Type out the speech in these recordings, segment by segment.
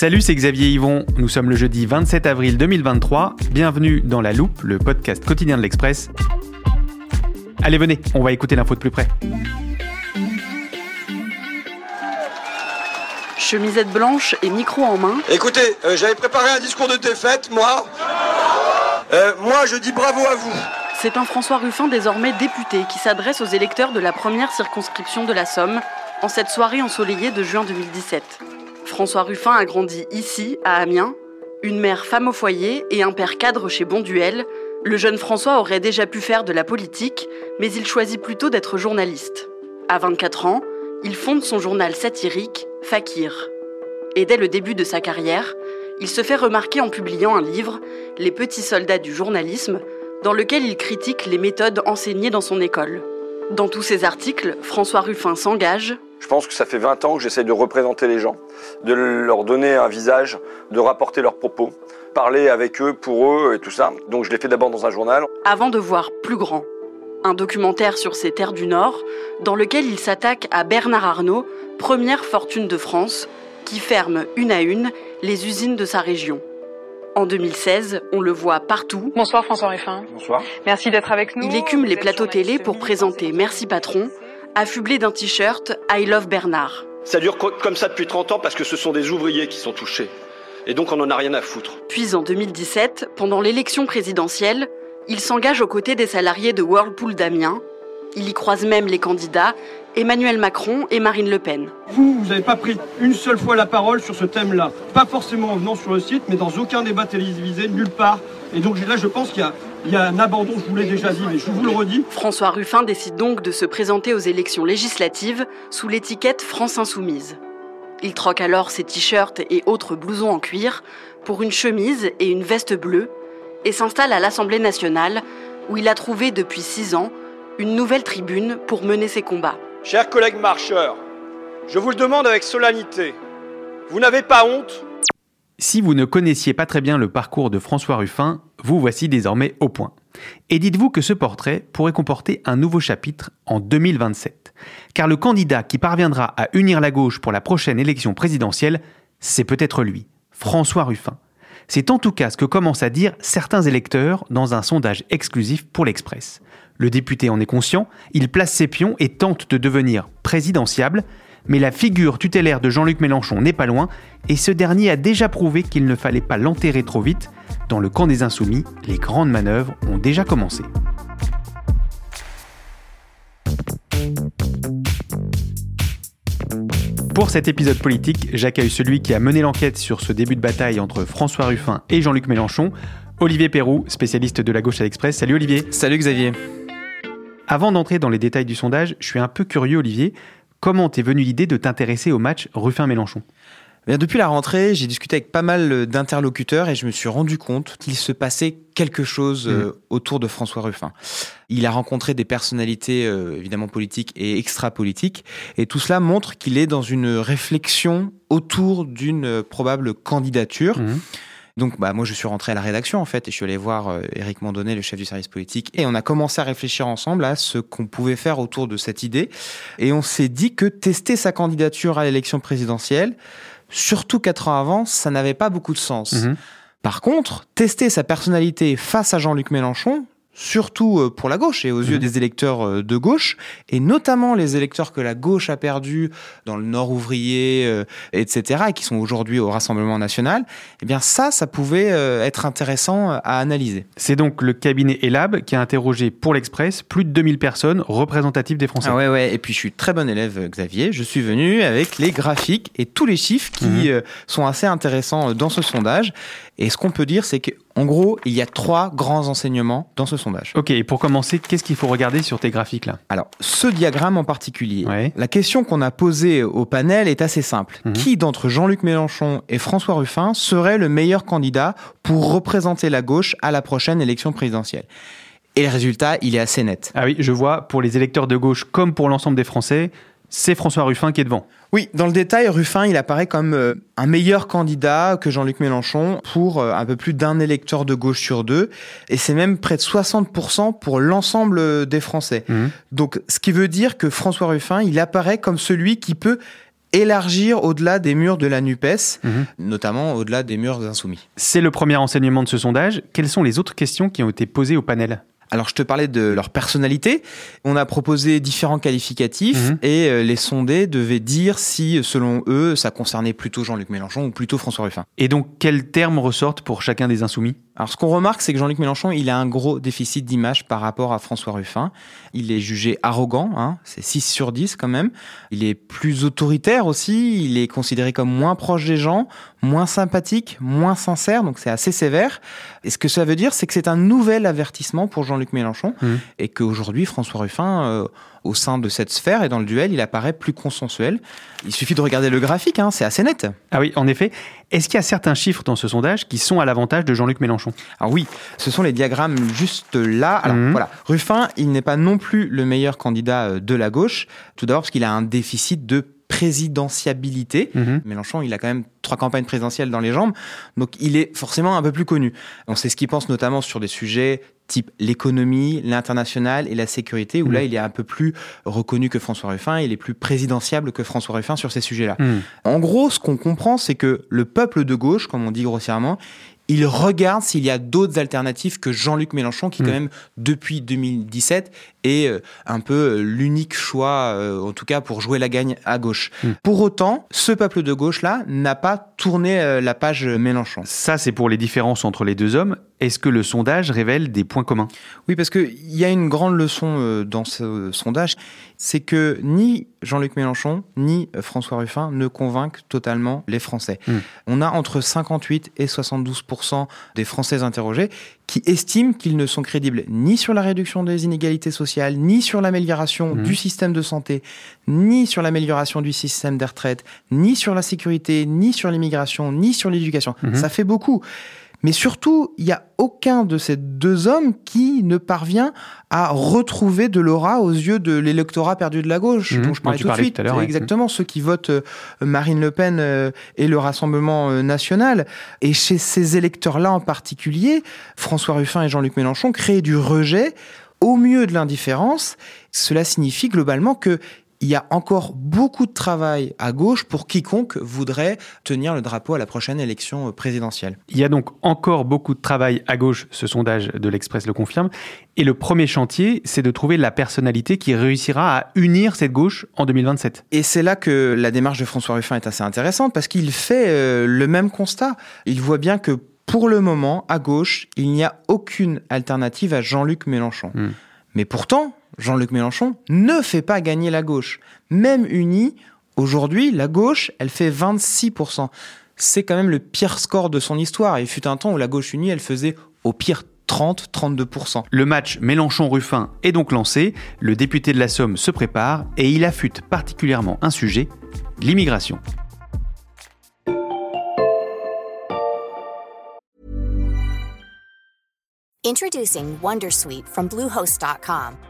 Salut, c'est Xavier Yvon. Nous sommes le jeudi 27 avril 2023. Bienvenue dans La Loupe, le podcast quotidien de l'Express. Allez, venez, on va écouter l'info de plus près. Chemisette blanche et micro en main, Écoutez, euh, j'avais préparé un discours de défaite, moi. Euh, moi, je dis bravo à vous. c'est un François Ruffin désormais député qui s'adresse aux électeurs de la première circonscription de la Somme en cette soirée ensoleillée de juin 2017. François Ruffin a grandi ici, à Amiens. Une mère femme au foyer et un père cadre chez Bonduel. Le jeune François aurait déjà pu faire de la politique, mais il choisit plutôt d'être journaliste. À 24 ans, il fonde son journal satirique, Fakir. Et dès le début de sa carrière, il se fait remarquer en publiant un livre, Les petits soldats du journalisme, dans lequel il critique les méthodes enseignées dans son école. Dans tous ses articles, François Ruffin s'engage Je pense que ça fait 20 ans que j'essaie de représenter les gens, de leur donner un visage, de rapporter leurs propos, parler avec eux, pour eux et tout ça. Donc je l'ai fait d'abord dans un journal. avant de voir plus grand. Un documentaire sur ces terres du Nord, dans lequel il s'attaque à Bernard Arnault, première fortune de France, qui ferme une à une les usines de sa région. En 2016, on le voit partout. Bonsoir François Ruffin. Bonsoir. Merci d'être avec nous. Il écume les Vous plateaux télé pour présenter Merci Patron, affublé d'un t-shirt I Love Bernard. Ça dure co- comme ça depuis 30 ans parce que ce sont des ouvriers qui sont touchés. Et donc on n'en a rien à foutre. Puis en 2017, pendant l'élection présidentielle, il s'engage aux côtés des salariés de Whirlpool d'Amiens. Il y croise même les candidats Emmanuel Macron et Marine Le Pen. Vous, vous n'avez pas pris une seule fois la parole sur ce thème-là. Pas forcément en venant sur le site, mais dans aucun débat télévisé, nulle part. Et donc là, je pense qu'il y a, il y a un abandon, je vous l'ai déjà dit, mais je vous le redis. François Ruffin décide donc de se présenter aux élections législatives sous l'étiquette France Insoumise. Il troque alors ses t-shirts et autres blousons en cuir pour une chemise et une veste bleue et s'installe à l'Assemblée nationale où il a trouvé depuis six ans une nouvelle tribune pour mener ses combats. Chers collègues marcheurs, je vous le demande avec solennité. Vous n'avez pas honte Si vous ne connaissiez pas très bien le parcours de François Ruffin, vous voici désormais au point. Et dites-vous que ce portrait pourrait comporter un nouveau chapitre en 2027. Car le candidat qui parviendra à unir la gauche pour la prochaine élection présidentielle, c'est peut-être lui, François Ruffin. C'est en tout cas ce que commencent à dire certains électeurs dans un sondage exclusif pour l'Express. Le député en est conscient, il place ses pions et tente de devenir présidentiable, mais la figure tutélaire de Jean-Luc Mélenchon n'est pas loin, et ce dernier a déjà prouvé qu'il ne fallait pas l'enterrer trop vite. Dans le camp des insoumis, les grandes manœuvres ont déjà commencé. Pour cet épisode politique, j'accueille celui qui a mené l'enquête sur ce début de bataille entre François Ruffin et Jean-Luc Mélenchon, Olivier Perroux, spécialiste de la gauche à l'Express. Salut Olivier. Salut Xavier. Avant d'entrer dans les détails du sondage, je suis un peu curieux Olivier. Comment t'es venue l'idée de t'intéresser au match Ruffin-Mélenchon? Bien, depuis la rentrée, j'ai discuté avec pas mal d'interlocuteurs et je me suis rendu compte qu'il se passait quelque chose euh, autour de François Ruffin. Il a rencontré des personnalités euh, évidemment politiques et extra-politiques et tout cela montre qu'il est dans une réflexion autour d'une euh, probable candidature. Mhm. Donc, bah, moi, je suis rentré à la rédaction, en fait, et je suis allé voir euh, Éric Mandonnet, le chef du service politique, et on a commencé à réfléchir ensemble à ce qu'on pouvait faire autour de cette idée. Et on s'est dit que tester sa candidature à l'élection présidentielle, surtout quatre ans avant, ça n'avait pas beaucoup de sens. Mhm. Par contre, tester sa personnalité face à Jean-Luc Mélenchon, surtout euh, pour la gauche et aux yeux des électeurs euh, de gauche, et notamment les électeurs que la gauche a perdus dans le Nord ouvrier, euh, etc., et qui sont aujourd'hui au Rassemblement national, eh bien ça, ça pouvait euh, être intéressant à analyser. C'est donc le cabinet Elab qui a interrogé pour l'Express plus de 2000 personnes représentatives des Français. Ah ouais, ouais. Et puis je suis très bon élève, Xavier. Je suis venu avec les graphiques et tous les chiffres qui Mhm. euh, sont assez intéressants dans ce sondage. Et ce qu'on peut dire, c'est En gros, il y a trois grands enseignements dans ce sondage. Ok, et pour commencer, qu'est-ce qu'il faut regarder sur tes graphiques là? Alors, ce diagramme en particulier, Ouais. la question qu'on a posée au panel est assez simple. Mhm. Qui d'entre Jean-Luc Mélenchon et François Ruffin serait le meilleur candidat pour représenter la gauche à la prochaine élection présidentielle? Et le résultat, il est assez net. Ah oui, je vois, pour les électeurs de gauche comme pour l'ensemble des Français, c'est François Ruffin qui est devant. Oui, dans le détail, Ruffin, il apparaît comme euh, un meilleur candidat que Jean-Luc Mélenchon pour euh, un peu plus d'un électeur de gauche sur deux. Et c'est même près de 60% pour l'ensemble euh, des Français. Mhm. Donc, ce qui veut dire que François Ruffin, il apparaît comme celui qui peut élargir au-delà des murs de la NUPES, Mhm. notamment au-delà des murs insoumis. C'est le premier enseignement de ce sondage. Quelles sont les autres questions qui ont été posées au panel? Alors, je te parlais de leur personnalité. On a proposé différents qualificatifs Mhm. et euh, les sondés devaient dire si, selon eux, ça concernait plutôt Jean-Luc Mélenchon ou plutôt François Ruffin. Et donc, quels termes ressortent pour chacun des insoumis? Alors, ce qu'on remarque, c'est que Jean-Luc Mélenchon, il a un gros déficit d'image par rapport à François Ruffin. Il est jugé arrogant, hein, c'est 6 sur 10 quand même. Il est plus autoritaire aussi, il est considéré comme moins proche des gens, moins sympathique, moins sincère, donc c'est assez sévère. Et ce que ça veut dire, c'est que c'est un nouvel avertissement pour Jean-Luc Mélenchon Mhm. et qu'aujourd'hui, François Ruffin, euh, au sein de cette sphère et dans le duel, il apparaît plus consensuel. Il suffit de regarder le graphique, hein, c'est assez net. Ah oui, en effet. Est-ce qu'il y a certains chiffres dans ce sondage qui sont à l'avantage de Jean-Luc Mélenchon? Alors oui, ce sont les diagrammes juste là. Alors Mhm. voilà, Ruffin, il n'est pas non plus le meilleur candidat euh, de la gauche. Tout d'abord parce qu'il a un déficit de présidentiabilité. Mhm. Mélenchon, il a quand même trois campagnes présidentielles dans les jambes, donc il est forcément un peu plus connu. On sait ce qu'il pense notamment sur des sujets type l'économie, l'international et la sécurité, où Mhm. là, il est un peu plus reconnu que François Ruffin, il est plus présidentiable que François Ruffin sur ces sujets-là. Hmm. En gros, ce qu'on comprend, c'est que le peuple de gauche, comme on dit grossièrement, il regarde s'il y a d'autres alternatives que Jean-Luc Mélenchon, qui Mm. quand même, depuis 2017, est euh, un peu euh, l'unique choix, euh, en tout cas pour jouer la gagne à gauche. Mm. Pour autant, ce peuple de gauche-là n'a pas tourné la page Mélenchon. Ça, c'est pour les différences entre les deux hommes. Est-ce que le sondage révèle des points communs? Oui, parce qu'il y a une grande leçon dans ce sondage, c'est que ni Jean-Luc Mélenchon, ni François Ruffin ne convainquent totalement les Français. Mm. On a entre 58 et 72% des Français interrogés qui estiment qu'ils ne sont crédibles ni sur la réduction des inégalités sociales, ni sur l'amélioration Mm. du système de santé, ni sur l'amélioration du système des retraites, ni sur la sécurité, ni sur l'immigration, ni sur l'éducation. Mhm. Ça fait beaucoup. Mais surtout, il n'y a aucun de ces deux hommes qui ne parvient à retrouver de l'aura aux yeux de l'électorat perdu de la gauche, Mhm, dont je parlais tout de suite. tout à l'heure, ouais. Exactement, ceux qui votent euh, Marine Le Pen euh, et le Rassemblement euh, national. Et chez ces électeurs-là en particulier, François Ruffin et Jean-Luc Mélenchon créent du rejet au mieux de l'indifférence. Cela signifie globalement que il y a encore beaucoup de travail à gauche pour quiconque voudrait tenir le drapeau à la prochaine élection euh, présidentielle. Il y a donc encore beaucoup de travail à gauche, ce sondage de l'Express le confirme. Et le premier chantier, c'est de trouver la personnalité qui réussira à unir cette gauche en 2027. Et c'est là que la démarche de François Ruffin est assez intéressante parce qu'il fait euh, le même constat. Il voit bien que pour le moment, à gauche, il n'y a aucune alternative à Jean-Luc Mélenchon. Hmm. Mais pourtant, Jean-Luc Mélenchon ne fait pas gagner la gauche. Même unie, aujourd'hui, la gauche, elle fait 26%. C'est quand même le pire score de son histoire. Il fut un temps où la gauche unie, elle faisait au pire 30-32%. Le match Mélenchon-Ruffin est donc lancé, le député de la Somme se prépare et il affûte particulièrement un sujet, l'immigration. Introducing Wondersuite from Bluehost.com.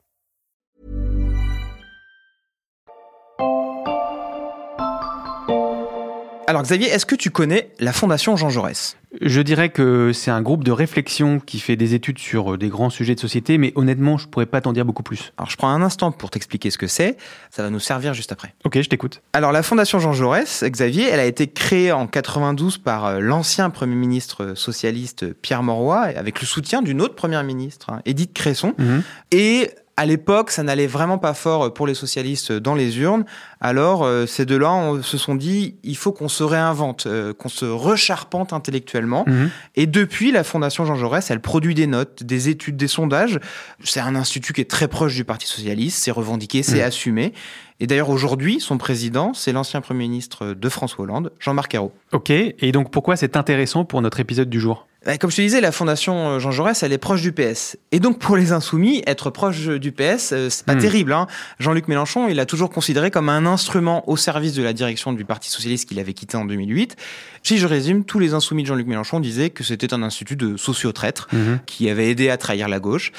Alors Xavier, est-ce que tu connais la Fondation Jean Jaurès? Je dirais que c'est un groupe de réflexion qui fait des études sur des grands sujets de société, mais honnêtement, je pourrais pas t'en dire beaucoup plus. Alors je prends un instant pour t'expliquer ce que c'est, ça va nous servir juste après. Ok, je t'écoute. Alors la Fondation Jean Jaurès, Xavier, elle a été créée en 92 par euh, l'ancien Premier ministre socialiste Pierre Mauroy, avec le soutien d'une autre Première ministre, hein, Édith Cresson. Mhm. Et à l'époque, ça n'allait vraiment pas fort pour les socialistes dans les urnes. Alors, euh, ces deux-là on- se sont dit, il faut qu'on se réinvente, euh, qu'on se recharpente intellectuellement. Mhm. Et depuis, la Fondation Jean Jaurès, elle produit des notes, des études, des sondages. C'est un institut qui est très proche du Parti socialiste, c'est revendiqué, c'est Mhm. assumé. Et d'ailleurs, aujourd'hui, son président, c'est l'ancien Premier ministre de François Hollande, Jean-Marc Ayrault. Ok, et donc pourquoi c'est intéressant pour notre épisode du jour? Euh, Comme je te disais, la Fondation euh, Jean Jaurès, elle est proche du PS. Et donc, pour les insoumis, être proche du PS, euh, c'est pas Hmm. terrible. Hein. Jean-Luc Mélenchon, il a toujours considéré comme un instrument au service de la direction du Parti Socialiste qu'il avait quitté en 2008. Si je résume, tous les insoumis de Jean-Luc Mélenchon disaient que c'était un institut de sociotraîtres qui avait aidé à trahir la gauche.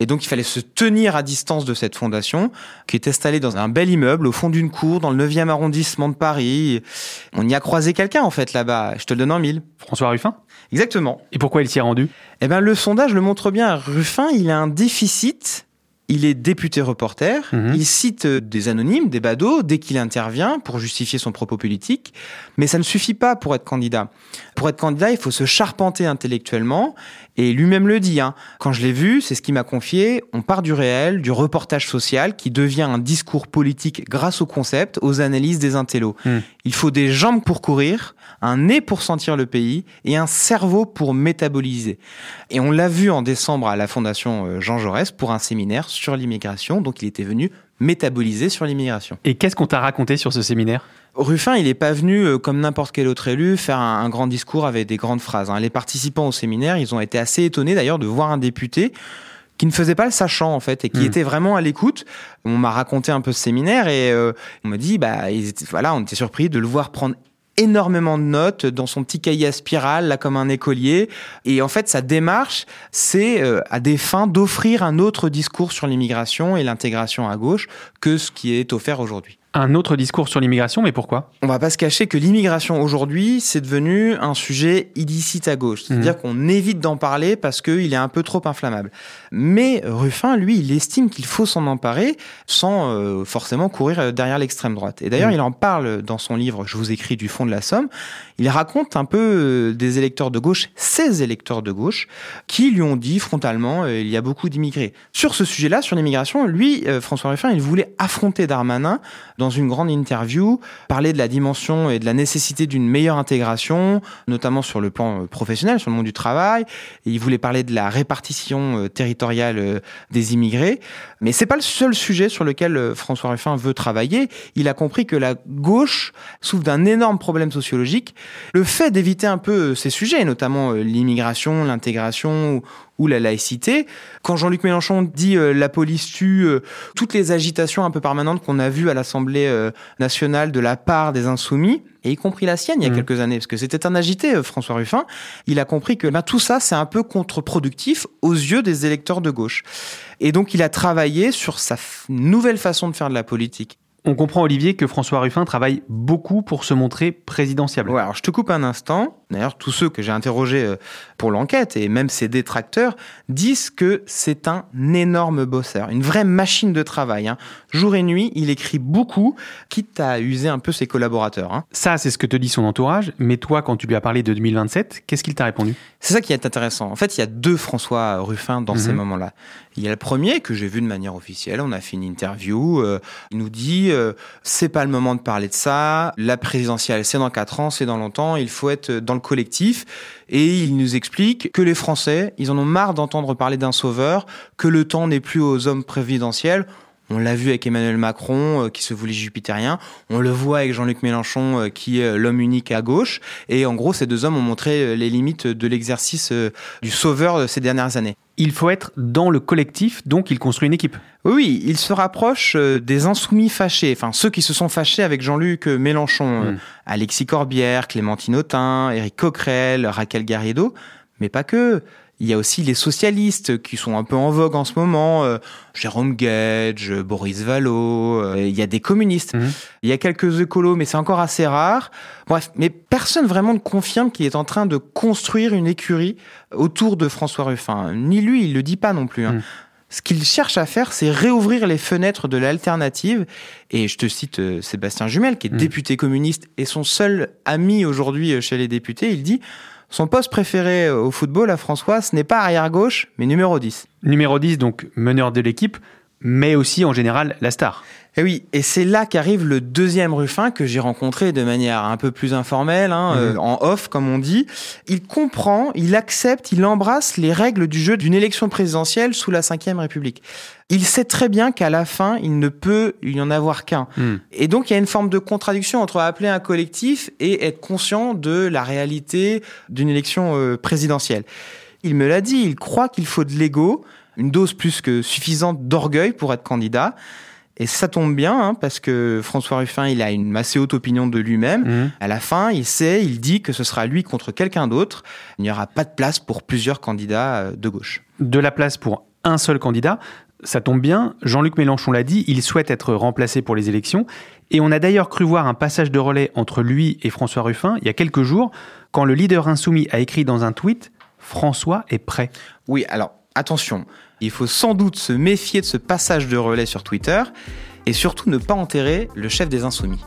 Et donc, il fallait se tenir à distance de cette fondation, qui est installée dans un bel immeuble au fond d'une cour dans le 9e arrondissement de Paris. On y a croisé quelqu'un, en fait, là-bas. Je te le donne en mille. François Ruffin? Exactement. Et pourquoi il s'y est rendu? Eh ben, le sondage le montre bien. Ruffin, il a un déficit. Il est député reporter. Mhm. Il cite euh, des anonymes, des badauds, dès qu'il intervient pour justifier son propos politique. Mais ça ne suffit pas pour être candidat. Pour être candidat, il faut se charpenter intellectuellement. Et lui-même le dit. Hein. Quand je l'ai vu, c'est ce qu'il m'a confié. On part du réel, du reportage social qui devient un discours politique grâce au concept, aux analyses des intellos. Mhm. Il faut des jambes pour courir, un nez pour sentir le pays et un cerveau pour métaboliser. Et on l'a vu en décembre à la Fondation euh, Jean Jaurès pour un séminaire sur l'immigration. Donc il était venu métaboliser sur l'immigration. Et qu'est-ce qu'on t'a raconté sur ce séminaire? Ruffin, il n'est pas venu, euh, comme n'importe quel autre élu, faire un, un grand discours avec des grandes phrases. hein. Les participants au séminaire, ils ont été assez étonnés d'ailleurs de voir un député qui ne faisait pas le sachant en fait et qui Hmm. était vraiment à l'écoute. On m'a raconté un peu ce séminaire et euh, on m'a dit bah ils étaient- voilà on était surpris de le voir prendre énormément de notes dans son petit cahier à spirale là comme un écolier et en fait sa démarche c'est euh, à des fins d'offrir un autre discours sur l'immigration et l'intégration à gauche que ce qui est offert aujourd'hui. Un autre discours sur l'immigration, mais pourquoi? On va pas se cacher que l'immigration aujourd'hui, c'est devenu un sujet illicite à gauche. C'est-à-dire qu'on évite d'en parler parce qu'il est un peu trop inflammable. Mais Ruffin, lui, il estime qu'il faut s'en emparer sans euh, forcément courir euh, derrière l'extrême droite. Et d'ailleurs, Mhm. il en parle dans son livre Je vous écris du fond de la Somme. Il raconte un peu euh, des électeurs de gauche, ces électeurs de gauche, qui lui ont dit frontalement euh, il y a beaucoup d'immigrés. Sur ce sujet-là, sur l'immigration, lui, euh, François Ruffin, il voulait affronter Darmanin dans une grande interview, parler de la dimension et de la nécessité d'une meilleure intégration, notamment sur le plan euh, professionnel, sur le monde du travail. Il voulait parler de la répartition euh, territoriale euh, des immigrés. Mais c'est pas le seul sujet sur lequel François Ruffin veut travailler. Il a compris que la gauche souffre d'un énorme problème sociologique. Le fait d'éviter un peu ces sujets, notamment l'immigration, l'intégration ou, la laïcité, quand Jean-Luc Mélenchon dit la police tue, toutes les agitations un peu permanentes qu'on a vues à l'Assemblée euh, nationale de la part des insoumis, et y compris la sienne il y a Mhm. quelques années, parce que c'était un agité, euh, François Ruffin, il a compris que ben, tout ça, c'est un peu contre-productif aux yeux des électeurs de gauche. Et donc, il a travaillé sur sa nouvelle façon de faire de la politique. On comprend, Olivier, que François Ruffin travaille beaucoup pour se montrer présidentiable. Ouais, alors je te coupe un instant. D'ailleurs, tous ceux que j'ai interrogés euh, pour l'enquête et même ses détracteurs disent que c'est un énorme bosseur, une vraie machine de travail. hein. Jour et nuit, il écrit beaucoup, quitte à user un peu ses collaborateurs. hein. Ça, c'est ce que te dit son entourage. Mais toi, quand tu lui as parlé de 2027, qu'est-ce qu'il t'a répondu? C'est ça qui est intéressant. En fait, il y a deux François Ruffin dans ces Mhm. moments-là. Il y a le premier que j'ai vu de manière officielle. On a fait une interview. euh, il nous dit euh, c'est pas le moment de parler de ça. La présidentielle, c'est dans quatre ans, c'est dans longtemps. Il faut être dans le collectif. Et il nous explique que les Français, ils en ont marre d'entendre parler d'un sauveur, que le temps n'est plus aux hommes présidentiels. On l'a vu avec Emmanuel Macron, euh, qui se voulait jupitérien. On le voit avec Jean-Luc Mélenchon, euh, qui est euh, l'homme unique à gauche. Et en gros, ces deux hommes ont montré les limites de l'exercice du sauveur de ces dernières années. Il faut être dans le collectif, donc il construit une équipe. Oui, il se rapproche des insoumis fâchés, enfin ceux qui se sont fâchés avec Jean-Luc Mélenchon, Mm. Alexis Corbière, Clémentine Autain, Éric Coquerel, Raquel Garrido, mais pas que. Il y a aussi les socialistes qui sont un peu en vogue en ce moment. euh, Jérôme Gage, euh, Boris Vallaud. euh, il y a des communistes. Mhm. Il y a quelques écolos, mais c'est encore assez rare. Bref, mais personne vraiment ne confirme qu'il est en train de construire une écurie autour de François Ruffin. Ni lui, il le dit pas non plus. hein. Mhm. Ce qu'il cherche à faire, c'est réouvrir les fenêtres de l'alternative. Et je te cite euh, Sébastien Jumel, qui est Mhm. député communiste et son seul ami aujourd'hui chez les députés. Il dit son poste préféré euh, au football à François, ce n'est pas arrière-gauche, mais numéro 10. Numéro 10, donc meneur de l'équipe, mais aussi en général la star. Et oui, et c'est là qu'arrive le deuxième Ruffin que j'ai rencontré de manière un peu plus informelle, hein, Mhm. euh, en off comme on dit. Il comprend, il accepte, il embrasse les règles du jeu d'une élection présidentielle sous la Ve République. Il sait très bien qu'à la fin, il ne peut y en avoir qu'un. Hmm. Et donc, il y a une forme de contradiction entre appeler un collectif et être conscient de la réalité d'une élection euh, présidentielle. Il me l'a dit, il croit qu'il faut de l'ego, une dose plus que suffisante d'orgueil pour être candidat. Et ça tombe bien, hein, parce que François Ruffin, il a une assez haute opinion de lui-même. Mhm. À la fin, il sait, il dit que ce sera lui contre quelqu'un d'autre. Il n'y aura pas de place pour plusieurs candidats euh, de gauche. De la place pour un seul candidat. Ça tombe bien, Jean-Luc Mélenchon l'a dit, il souhaite être remplacé pour les élections. Et on a d'ailleurs cru voir un passage de relais entre lui et François Ruffin il y a quelques jours, quand le leader insoumis a écrit dans un tweet François est prêt. Oui, alors attention, il faut sans doute se méfier de ce passage de relais sur Twitter et surtout ne pas enterrer le chef des insoumis.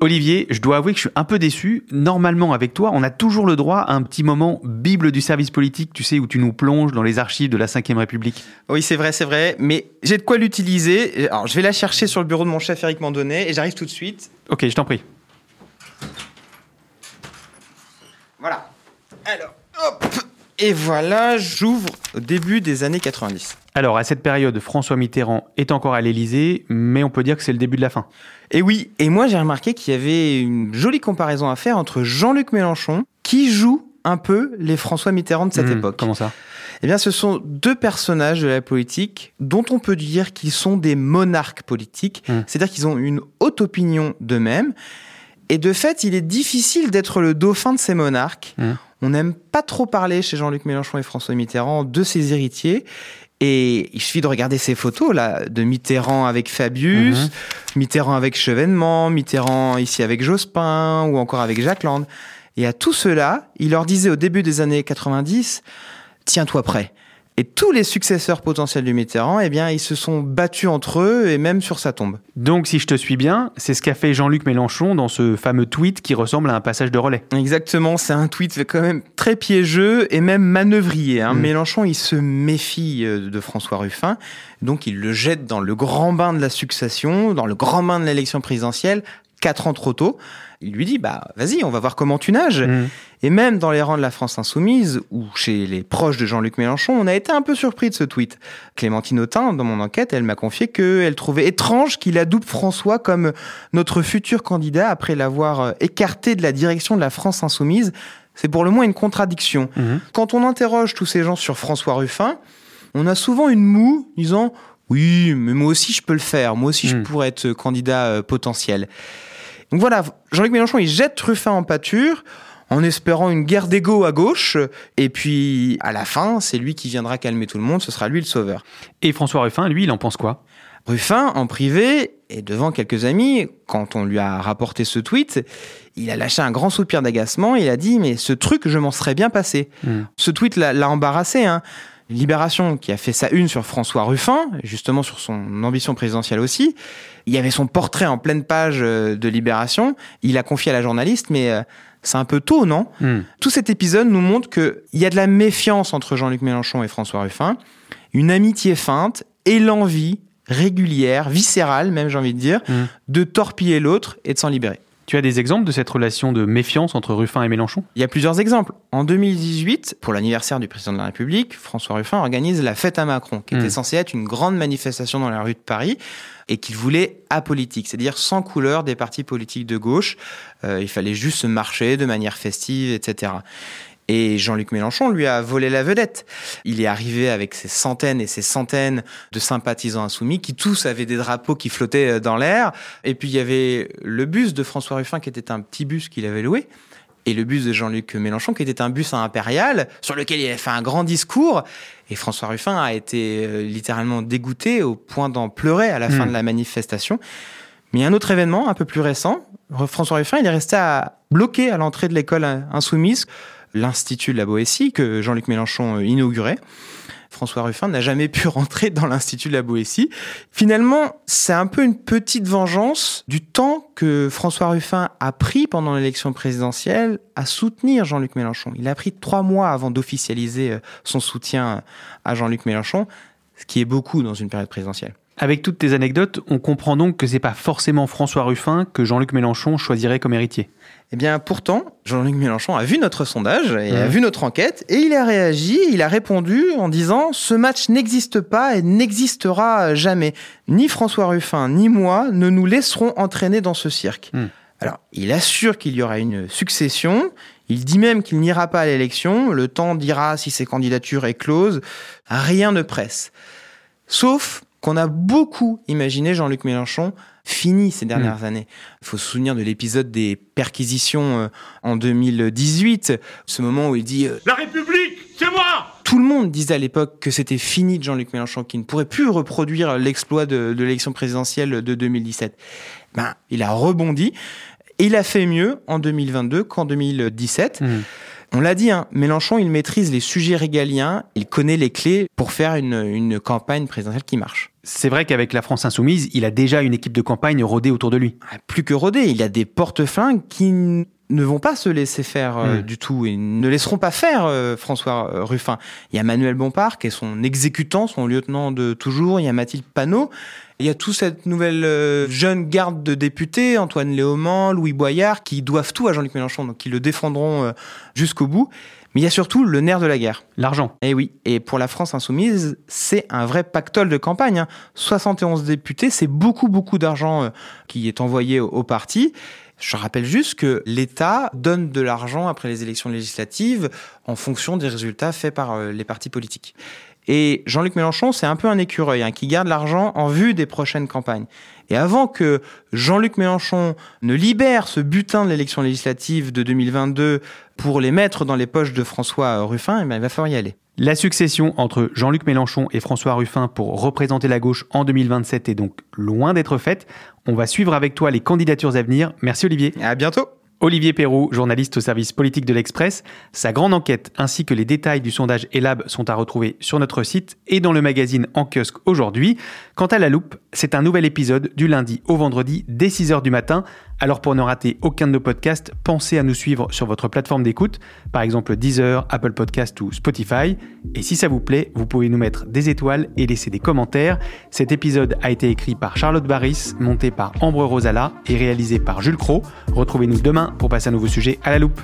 Olivier, je dois avouer que je suis un peu déçu. Normalement, avec toi, on a toujours le droit à un petit moment Bible du service politique, tu sais, où tu nous plonges dans les archives de la Ve République. Oui, c'est vrai, c'est vrai, mais j'ai de quoi l'utiliser. Alors, je vais la chercher sur le bureau de mon chef Eric Mandonnet et j'arrive tout de suite. Ok, je t'en prie. Voilà. Alors, hop Et voilà, j'ouvre au début des années 90. Alors, à cette période, François Mitterrand est encore à l'Élysée, mais on peut dire que c'est le début de la fin. Et oui, et moi j'ai remarqué qu'il y avait une jolie comparaison à faire entre Jean-Luc Mélenchon, qui joue un peu les François Mitterrand de cette Hmm, époque. Comment ça? Eh bien, ce sont deux personnages de la politique dont on peut dire qu'ils sont des monarques politiques, Mm. c'est-à-dire qu'ils ont une haute opinion d'eux-mêmes. Et de fait, il est difficile d'être le dauphin de ces monarques. Mm. On n'aime pas trop parler chez Jean-Luc Mélenchon et François Mitterrand de ses héritiers. Et il suffit de regarder ces photos là de Mitterrand avec Fabius, Mhm. Mitterrand avec Chevènement, Mitterrand ici avec Jospin ou encore avec Jacques Land. Et à tout cela, il leur disait au début des années 90 tiens-toi prêt. Et tous les successeurs potentiels du Mitterrand, eh bien, ils se sont battus entre eux et même sur sa tombe. Donc, si je te suis bien, c'est ce qu'a fait Jean-Luc Mélenchon dans ce fameux tweet qui ressemble à un passage de relais. Exactement, c'est un tweet quand même très piégeux et même manœuvrier. Hein. Mm. Mélenchon, il se méfie euh, de François Ruffin, donc il le jette dans le grand bain de la succession, dans le grand bain de l'élection présidentielle, quatre ans trop tôt. Il lui dit, bah vas-y, on va voir comment tu nages. Mhm. Et même dans les rangs de la France insoumise, ou chez les proches de Jean-Luc Mélenchon, on a été un peu surpris de ce tweet. Clémentine Autain, dans mon enquête, elle m'a confié qu'elle trouvait étrange qu'il adoube François comme notre futur candidat après l'avoir euh, écarté de la direction de la France insoumise. C'est pour le moins une contradiction. Mhm. Quand on interroge tous ces gens sur François Ruffin, on a souvent une moue disant oui, mais moi aussi je peux le faire, moi aussi je Mm. pourrais être candidat euh, potentiel. Donc voilà, Jean-Luc Mélenchon, il jette Ruffin en pâture en espérant une guerre d'ego à gauche, et puis à la fin, c'est lui qui viendra calmer tout le monde, ce sera lui le sauveur. Et François Ruffin, lui, il en pense quoi? Ruffin, en privé, et devant quelques amis, quand on lui a rapporté ce tweet, il a lâché un grand soupir d'agacement, il a dit « mais ce truc, je m'en serais bien passé Mhm. Ce tweet l'a embarrassé, hein. Libération, qui a fait sa une sur François Ruffin, justement sur son ambition présidentielle aussi. Il y avait son portrait en pleine page euh, de Libération. Il a confié à la journaliste, mais euh, c'est un peu tôt, non? Mhm. Tout cet épisode nous montre qu'il y a de la méfiance entre Jean-Luc Mélenchon et François Ruffin, une amitié feinte et l'envie régulière, viscérale même, j'ai envie de dire, Mhm. de torpiller l'autre et de s'en libérer. Tu as des exemples de cette relation de méfiance entre Ruffin et Mélenchon? Il y a plusieurs exemples. En 2018, pour l'anniversaire du président de la République, François Ruffin organise la fête à Macron, qui Mm. était censée être une grande manifestation dans la rue de Paris et qu'il voulait apolitique, c'est-à-dire sans couleur des partis politiques de gauche. Euh, il fallait juste marcher de manière festive, etc. Et Jean-Luc Mélenchon lui a volé la vedette. Il est arrivé avec ses centaines et ses centaines de sympathisants insoumis qui tous avaient des drapeaux qui flottaient euh, dans l'air. Et puis il y avait le bus de François Ruffin qui était un petit bus qu'il avait loué. Et le bus de Jean-Luc Mélenchon qui était un bus impérial sur lequel il avait fait un grand discours. Et François Ruffin a été euh, littéralement dégoûté au point d'en pleurer à la fin Mm. de la manifestation. Mais il y a un autre événement un peu plus récent. François Ruffin, il est resté à, bloqué à l'entrée de l'école insoumise, l'Institut de la Boétie, que Jean-Luc Mélenchon euh, inaugurait. François Ruffin n'a jamais pu rentrer dans l'Institut de la Boétie. Finalement, c'est un peu une petite vengeance du temps que François Ruffin a pris pendant l'élection présidentielle à soutenir Jean-Luc Mélenchon. Il a pris trois mois avant d'officialiser euh, son soutien à Jean-Luc Mélenchon, ce qui est beaucoup dans une période présidentielle. Avec toutes tes anecdotes, on comprend donc que c'est pas forcément François Ruffin que Jean-Luc Mélenchon choisirait comme héritier. Eh bien, pourtant, Jean-Luc Mélenchon a vu notre sondage et a vu notre enquête et il a réagi, il a répondu en disant ce match n'existe pas et n'existera jamais. Ni François Ruffin ni moi ne nous laisserons entraîner dans ce cirque. Mhm. Alors, il assure qu'il y aura une succession. Il dit même qu'il n'ira pas à l'élection. Le temps dira si ses candidatures est close. Rien ne presse. Sauf qu'on a beaucoup imaginé Jean-Luc Mélenchon fini ces dernières années. Il faut se souvenir de l'épisode des perquisitions euh, en 2018, ce moment où il dit euh, La République, c'est moi tout le monde disait à l'époque que c'était fini de Jean-Luc Mélenchon, qu'il ne pourrait plus reproduire l'exploit de, de l'élection présidentielle de 2017. Ben, il a rebondi et il a fait mieux en 2022 qu'en 2017. Mhm. On l'a dit, hein, Mélenchon, il maîtrise les sujets régaliens, il connaît les clés pour faire une, une campagne présidentielle qui marche. C'est vrai qu'avec la France Insoumise, il a déjà une équipe de campagne rodée autour de lui. Ah, Plus que rodé, il y a des porte-flingues qui ne vont pas se laisser faire euh, Mm. du tout et ne laisseront pas faire euh, François euh, Ruffin. Il y a Manuel Bompard qui est son exécutant, son lieutenant de toujours. Il y a Mathilde Panot. Il y a toute cette nouvelle jeune garde de députés, Antoine Léaumont, Louis Boyard, qui doivent tout à Jean-Luc Mélenchon, donc qui le défendront jusqu'au bout. Mais il y a surtout le nerf de la guerre. L'argent. Et oui, et pour la France insoumise, c'est un vrai pactole de campagne. hein. 71 députés, c'est beaucoup, beaucoup d'argent euh, qui est envoyé au, au parti. Je rappelle juste que l'État donne de l'argent après les élections législatives en fonction des résultats faits par euh, les partis politiques. Et Jean-Luc Mélenchon, c'est un peu un écureuil hein, qui garde l'argent en vue des prochaines campagnes. Et avant que Jean-Luc Mélenchon ne libère ce butin de l'élection législative de 2022 pour les mettre dans les poches de François Ruffin, eh bien, il va falloir y aller. La succession entre Jean-Luc Mélenchon et François Ruffin pour représenter la gauche en 2027 est donc loin d'être faite. On va suivre avec toi les candidatures à venir. Merci Olivier. À bientôt Olivier Perroux, journaliste au service politique de l'Express. Sa grande enquête ainsi que les détails du sondage Elab sont à retrouver sur notre site et dans le magazine En kiosque aujourd'hui. Quant à La Loupe, c'est un nouvel épisode du lundi au vendredi dès 6h du matin. Alors pour ne rater aucun de nos podcasts, pensez à nous suivre sur votre plateforme d'écoute, par exemple Deezer, Apple Podcast ou Spotify. Et si ça vous plaît, vous pouvez nous mettre des étoiles et laisser des commentaires. Cet épisode a été écrit par Charlotte Barris, monté par Ambre Rosala et réalisé par Jules Cro. Retrouvez-nous demain pour passer un nouveau sujet à la loupe.